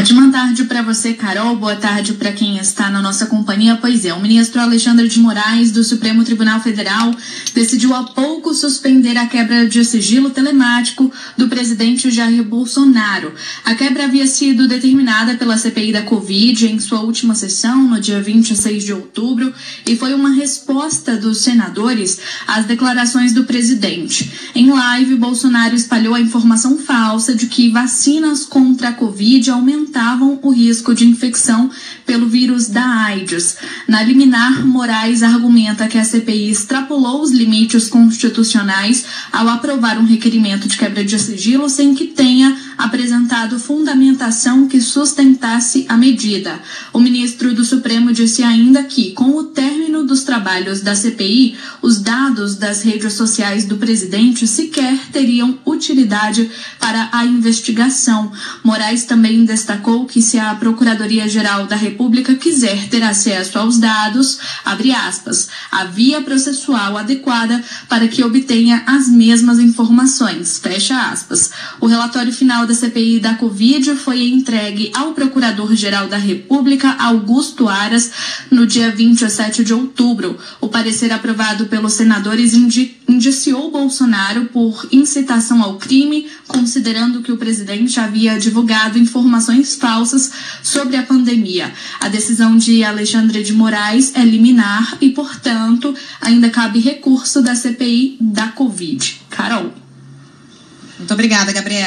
Ótima tarde para você, Carol. Boa tarde para quem está na nossa companhia. Pois é, o ministro Alexandre de Moraes, do Supremo Tribunal Federal, decidiu há pouco suspender a quebra de sigilo telemático do presidente Jair Bolsonaro. A quebra havia sido determinada pela CPI da Covid em sua última sessão, no dia 26 de outubro, e foi uma resposta dos senadores às declarações do presidente. Em live, Bolsonaro espalhou a informação falsa de que vacinas contra a Covid aumentaram aumentavam o risco de infecção pelo vírus da AIDS. Na liminar, Moraes argumenta que a CPI extrapolou os limites constitucionais ao aprovar um requerimento de quebra de sigilo sem que tenha apresentado fundamentação que sustentasse a medida. O ministro do Supremo disse ainda que, com o término trabalhos da CPI, os dados das redes sociais do presidente sequer teriam utilidade para a investigação. Moraes também destacou que se a Procuradoria-Geral da República quiser ter acesso aos dados, abre aspas, a via processual adequada para que obtenha as mesmas informações, fecha aspas. O relatório final da CPI da Covid foi entregue ao Procurador-Geral da República, Augusto Aras, no dia 27 de outubro. O parecer aprovado pelos senadores indi indiciou Bolsonaro por incitação ao crime, considerando que o presidente havia divulgado informações falsas sobre a pandemia. A decisão de Alexandre de Moraes é liminar e, portanto, ainda cabe recurso da CPI da Covid. Carol. Muito obrigada, Gabriela.